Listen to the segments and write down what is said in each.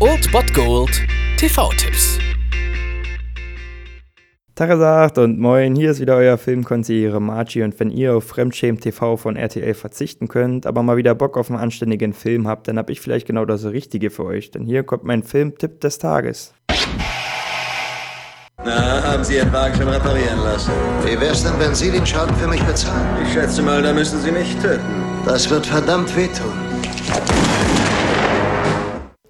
Old Bot Gold TV-Tipps. Tagesagt und moin, hier ist wieder euer Filmkonsigliere Margie und wenn ihr auf Fremdschämen TV von RTL verzichten könnt, aber mal wieder Bock auf einen anständigen Film habt, dann hab ich vielleicht genau das Richtige für euch, denn hier kommt mein Filmtipp des Tages. Na, haben Sie Ihren Wagen schon reparieren lassen? Wie wär's denn, wenn Sie den Schaden für mich bezahlen? Ich schätze mal, da müssen Sie mich töten. Das wird verdammt wehtun.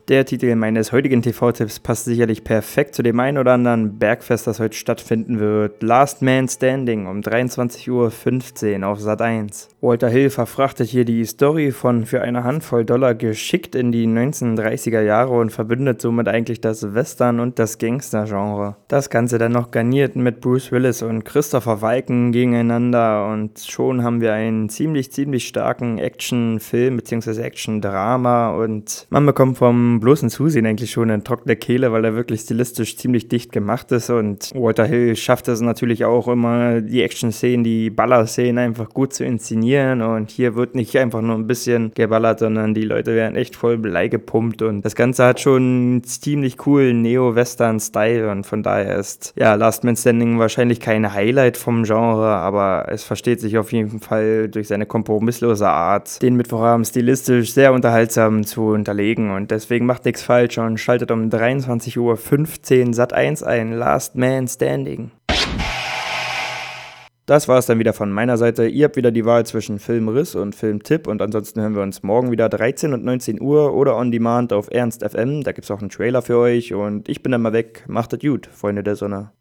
Der Titel meines heutigen TV-Tipps passt sicherlich perfekt zu dem ein oder anderen Bergfest, das heute stattfinden wird. Last Man Standing um 23.15 Uhr auf Sat 1. Walter Hill verfrachtet hier die Story von für eine Handvoll Dollar geschickt in die 1930er Jahre und verbindet somit eigentlich das Western und das Gangster-Genre. Das Ganze dann noch garniert mit Bruce Willis und Christopher Walken gegeneinander und schon haben wir einen ziemlich, ziemlich starken Action-Film bzw. Action-Drama und man bekommt vom bloßen Zusehen eigentlich schon eine trockene Kehle, weil er wirklich stilistisch ziemlich dicht gemacht ist. Und Walter Hill schafft es natürlich auch immer, die Action-Szenen, die Baller-Szenen einfach gut zu inszenieren. Und hier wird nicht einfach nur ein bisschen geballert, sondern die Leute werden echt voll Blei gepumpt. Und das Ganze hat schon einen ziemlich coolen Neo-Western-Style. Und von daher ist ja Last Man Standing wahrscheinlich kein Highlight vom Genre, aber es versteht sich auf jeden Fall durch seine kompromisslose Art, den Mittwochabend stilistisch sehr unterhaltsam zu unterlegen. Und deswegen Deswegen macht nichts falsch und schaltet um 23.15 Uhr Sat 1 ein. Last Man Standing. Das war es dann wieder von meiner Seite. Ihr habt wieder die Wahl zwischen Filmriss und Filmtipp und ansonsten hören wir uns morgen wieder 13 und 19 Uhr oder on demand auf Ernst FM. Da gibt es auch einen Trailer für euch und ich bin dann mal weg. Macht es gut, Freunde der Sonne.